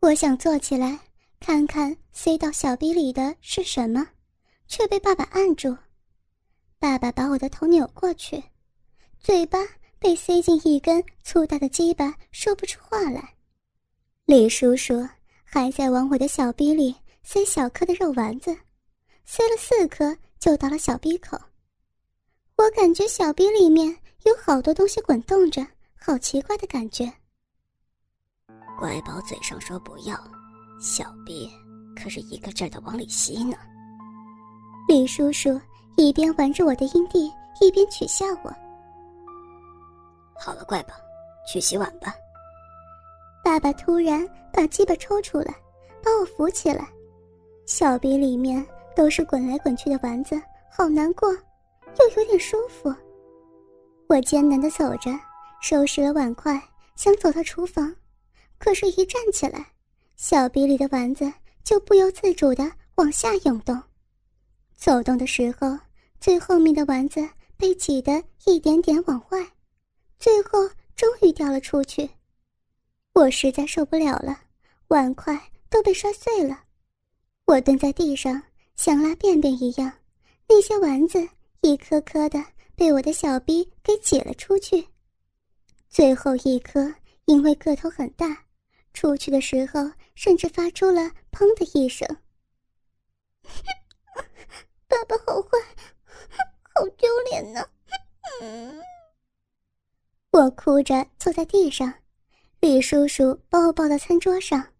我想坐起来看看塞到小逼里的是什么，却被爸爸按住。爸爸把我的头扭过去，嘴巴被塞进一根粗大的鸡巴，说不出话来。李叔叔还在往我的小逼里塞小颗的肉丸子，塞了四颗就到了小逼口。我感觉小逼里面有好多东西滚动着，好奇怪的感觉。乖宝嘴上说不要，小逼可是一个劲儿的往里吸呢。李叔叔一边玩着我的阴蒂，一边取笑我。好了，乖宝，去洗碗吧。爸爸突然把鸡巴抽出来，把我扶起来，小鼻里面都是滚来滚去的丸子，好难过，又有点舒服。我艰难的走着，收拾了碗筷，想走到厨房。可是，一站起来，小鼻里的丸子就不由自主的往下涌动。走动的时候，最后面的丸子被挤得一点点往外，最后终于掉了出去。我实在受不了了，碗筷都被摔碎了。我蹲在地上，像拉便便一样，那些丸子一颗颗的被我的小逼给挤了出去。最后一颗，因为个头很大。出去的时候，甚至发出了“砰”的一声。爸爸好坏，好丢脸呢！我哭着坐在地上，李叔叔把我抱到餐桌上，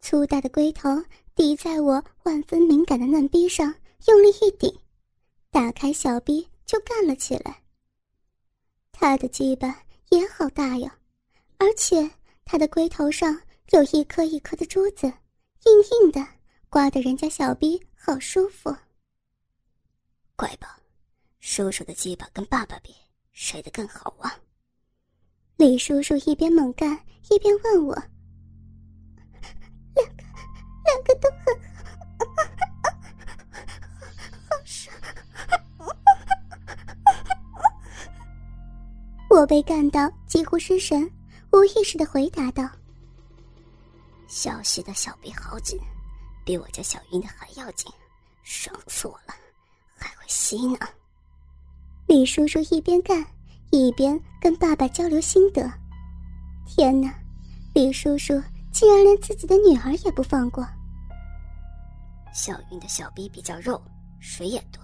粗大的龟头抵在我万分敏感的嫩逼上，用力一顶，打开小逼就干了起来。他的鸡巴也好大呀，而且他的龟头上。有一颗一颗的珠子，硬硬的，刮得人家小逼好舒服。乖宝，叔叔的鸡巴跟爸爸比，谁的更好啊？李叔叔一边猛干一边问我：“两个，两个都很好爽。”我被干到几乎失神，无意识的回答道。小溪的小臂好紧，比我家小云的还要紧，爽死我了，还会吸呢。李叔叔一边干一边跟爸爸交流心得。天哪，李叔叔竟然连自己的女儿也不放过。小云的小臂比较肉，水也多，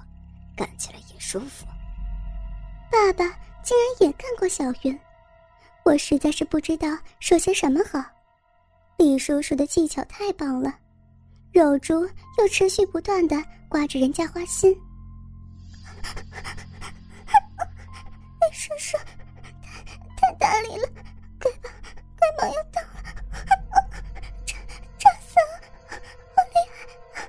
干起来也舒服。爸爸竟然也干过小云，我实在是不知道说些什么好。李叔叔的技巧太棒了，肉珠又持续不断的刮着人家花心。李叔叔，太太大力了，该把该把要到了，炸炸死了，好厉害！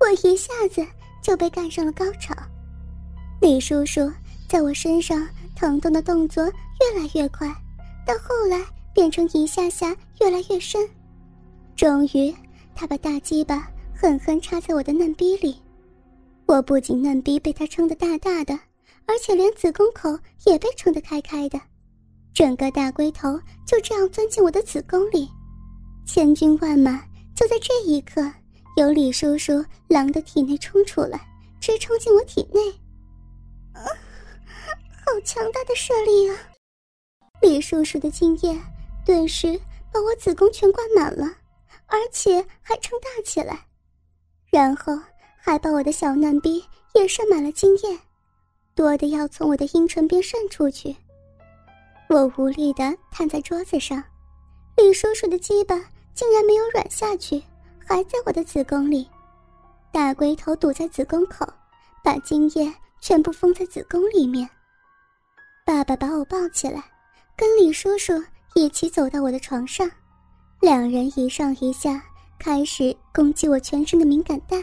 我一下子就被干上了高潮，李叔叔在我身上。疼痛的动作越来越快，到后来变成一下下越来越深，终于，他把大鸡巴狠狠插在我的嫩逼里。我不仅嫩逼被他撑得大大的，而且连子宫口也被撑得开开的，整个大龟头就这样钻进我的子宫里。千军万马就在这一刻由李叔叔狼的体内冲出来，直冲进我体内。好强大的射力啊！李叔叔的精液顿时把我子宫全灌满了，而且还撑大起来，然后还把我的小嫩逼也射满了精液，多的要从我的阴唇边渗出去。我无力的瘫在桌子上，李叔叔的鸡巴竟然没有软下去，还在我的子宫里，大龟头堵在子宫口，把精液全部封在子宫里面。爸爸把我抱起来，跟李叔叔一起走到我的床上，两人一上一下开始攻击我全身的敏感带。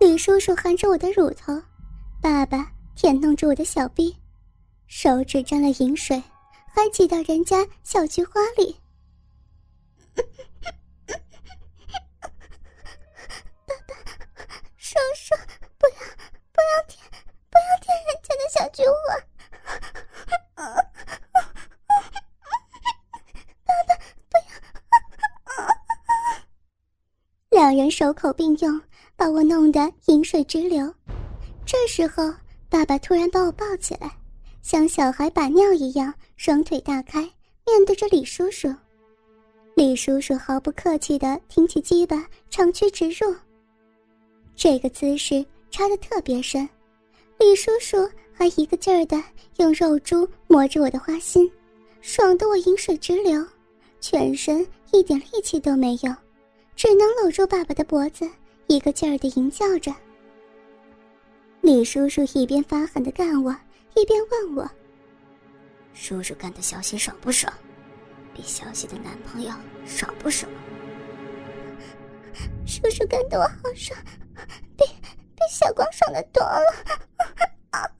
李叔叔含着我的乳头，爸爸舔弄着我的小臂，手指沾了饮水，还挤到人家小菊花里。爸爸，叔叔，不要，不要舔，不要舔人家的小菊花。两人手口并用，把我弄得饮水直流。这时候，爸爸突然把我抱起来，像小孩把尿一样，双腿大开，面对着李叔叔。李叔叔毫不客气地挺起鸡巴，长驱直入。这个姿势插得特别深，李叔叔还一个劲儿地用肉珠磨着我的花心，爽得我饮水直流，全身一点力气都没有。只能搂住爸爸的脖子，一个劲儿的吟叫着。李叔叔一边发狠的干我，一边问我：“叔叔干的小喜爽不爽？比小喜的男朋友爽不爽？”叔叔干的我好爽，比比小光爽的多了。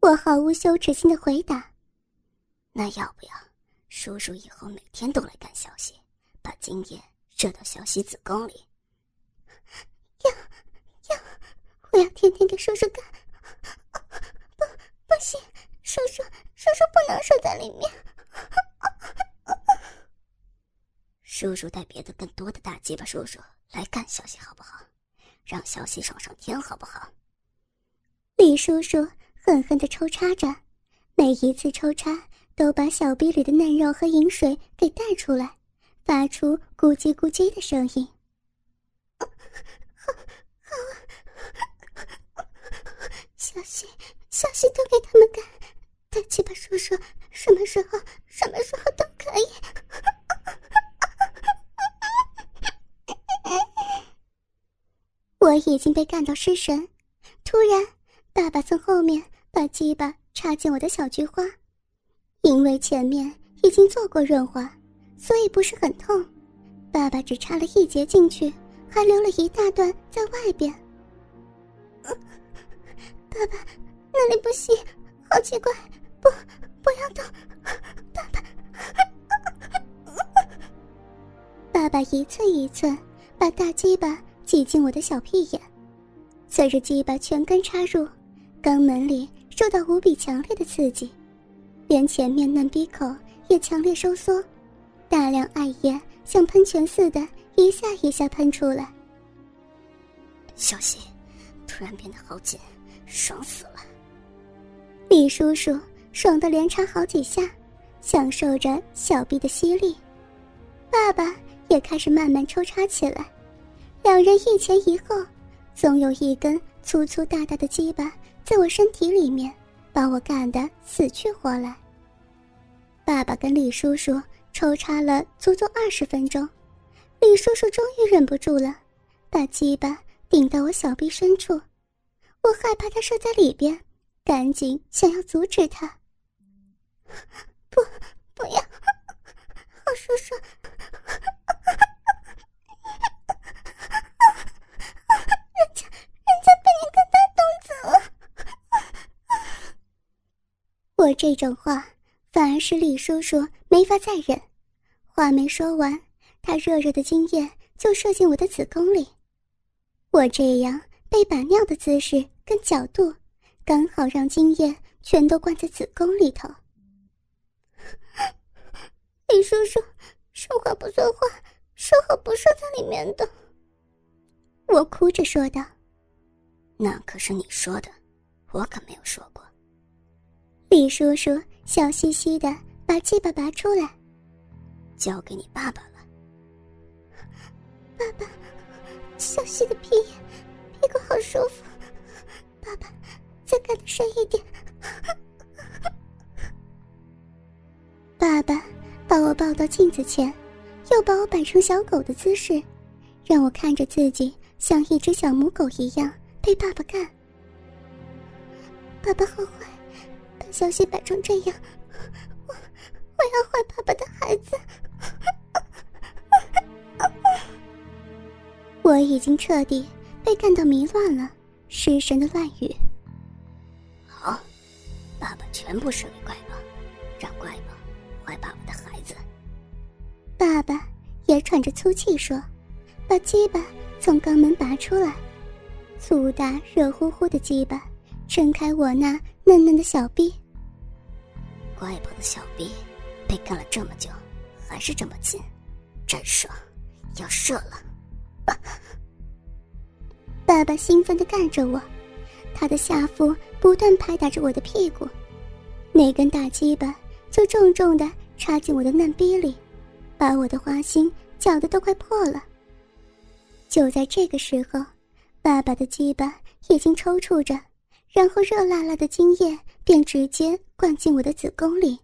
我毫无羞耻心的回答：“那要不要叔叔以后每天都来干小喜？”把精液射到小喜子宫里。要要，我要天天给叔叔干。不，不行，叔叔，叔叔不能射在里面。叔叔带别的更多的大鸡巴叔叔来干小喜好不好？让小喜爽上天好不好？李叔叔狠狠的抽插着，每一次抽插都把小臂里的嫩肉和饮水给带出来。发出咕叽咕叽的声音。小心，小心都给他们干。大鸡巴叔叔，什么时候，什么时候都可以。我已经被干到失神，突然，爸爸从后面把鸡巴插进我的小菊花，因为前面已经做过润滑。所以不是很痛，爸爸只插了一节进去，还留了一大段在外边。爸爸，那里不行，好奇怪，不，不要动，爸爸。爸爸一寸一寸把大鸡巴挤进我的小屁眼，随着鸡巴全根插入，肛门里受到无比强烈的刺激，连前面嫩逼口也强烈收缩。大量艾叶像喷泉似的，一下一下喷出来。小心，突然变得好紧，爽死了。李叔叔爽的连插好几下，享受着小臂的吸力。爸爸也开始慢慢抽插起来，两人一前一后，总有一根粗粗大大的鸡巴在我身体里面，把我干得死去活来。爸爸跟李叔叔。抽插了足足二十分钟，李叔叔终于忍不住了，把鸡巴顶到我小臂深处。我害怕他射在里边，赶紧想要阻止他。不，不要，我叔叔，人家，人家被你干大肚子了。我这种话，反而是李叔叔没法再忍。话没说完，他热热的精液就射进我的子宫里。我这样被把尿的姿势跟角度，刚好让精液全都灌在子宫里头。李叔叔，说话不算话，说好不射在里面的。我哭着说道：“那可是你说的，我可没有说过。”李叔叔笑嘻嘻的把鸡巴拔出来。交给你爸爸了。爸爸，小溪的屁，屁股好舒服。爸爸，再干的深一点。爸爸把我抱到镜子前，又把我摆成小狗的姿势，让我看着自己像一只小母狗一样被爸爸干。爸爸好坏，小溪摆成这样，我我要坏爸爸的孩子。我已经彻底被干到迷乱了，失神的乱语。好，爸爸全部射给怪宝，让怪宝坏爸爸的孩子。爸爸也喘着粗气说：“把鸡巴从肛门拔出来，粗大热乎乎的鸡巴撑开我那嫩嫩的小臂。怪宝的小臂被干了这么久。”还是这么紧，真爽，要射了。爸爸兴奋地干着我，他的下腹不断拍打着我的屁股，那根大鸡巴就重重地插进我的嫩逼里，把我的花心搅得都快破了。就在这个时候，爸爸的鸡巴已经抽搐着，然后热辣辣的精液便直接灌进我的子宫里，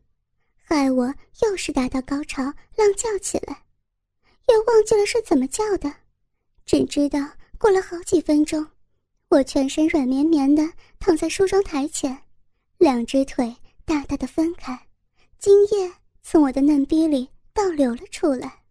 害我又是达到高潮，浪叫起来，也忘记了是怎么叫的，只知道。过了好几分钟，我全身软绵绵的躺在梳妆台前，两只腿大大的分开，精液从我的嫩逼里倒流了出来。